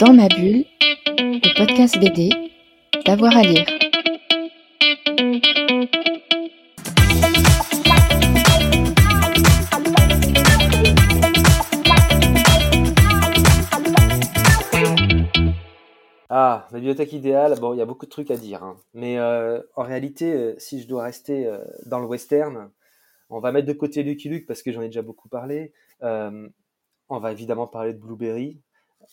Dans ma bulle, le podcast BD, d'avoir à lire. Ah, ma bibliothèque idéale, bon, il y a beaucoup de trucs à dire. hein. Mais euh, en réalité, euh, si je dois rester euh, dans le western, on va mettre de côté Lucky Luke parce que j'en ai déjà beaucoup parlé. On va évidemment parler de Blueberry.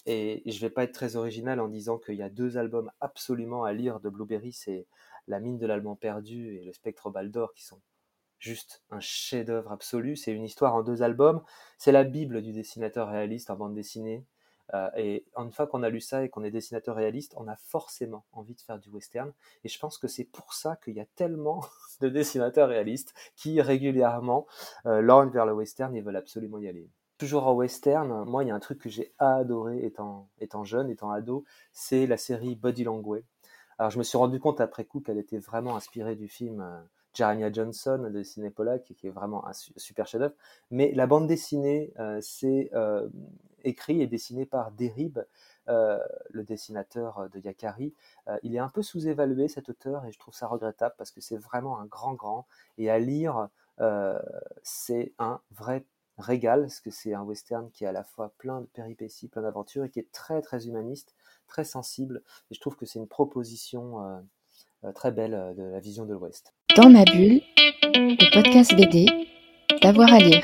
Et je vais pas être très original en disant qu'il y a deux albums absolument à lire de Blueberry. C'est La mine de l'allemand perdu et Le spectre Baldor qui sont juste un chef-d'œuvre absolu. C'est une histoire en deux albums. C'est la Bible du dessinateur réaliste en bande dessinée. Euh, et une fois qu'on a lu ça et qu'on est dessinateur réaliste, on a forcément envie de faire du western. Et je pense que c'est pour ça qu'il y a tellement de dessinateurs réalistes qui régulièrement euh, vers le western et veulent absolument y aller. Toujours en western, moi il y a un truc que j'ai adoré étant, jeune, étant ado, c'est la série Body Language. Alors je me suis rendu compte après coup qu'elle était vraiment inspirée du film euh, Johnson de Ciné Pollack, qui est vraiment un su- super chef-d'œuvre. Mais la bande dessinée, euh, c'est euh, écrit et dessiné par Derib, euh, le dessinateur de Yakari. Il est un peu sous-évalué cet auteur et je trouve ça regrettable parce que c'est vraiment un grand grand et à lire c'est un vrai régal parce que c'est un western qui est à la fois plein de péripéties, plein d'aventures et qui est très très humaniste, très sensible et je trouve que c'est une proposition euh, euh, très belle euh, de la vision de l'Ouest. Dans ma bulle, le podcast BD, d'avoir à lire.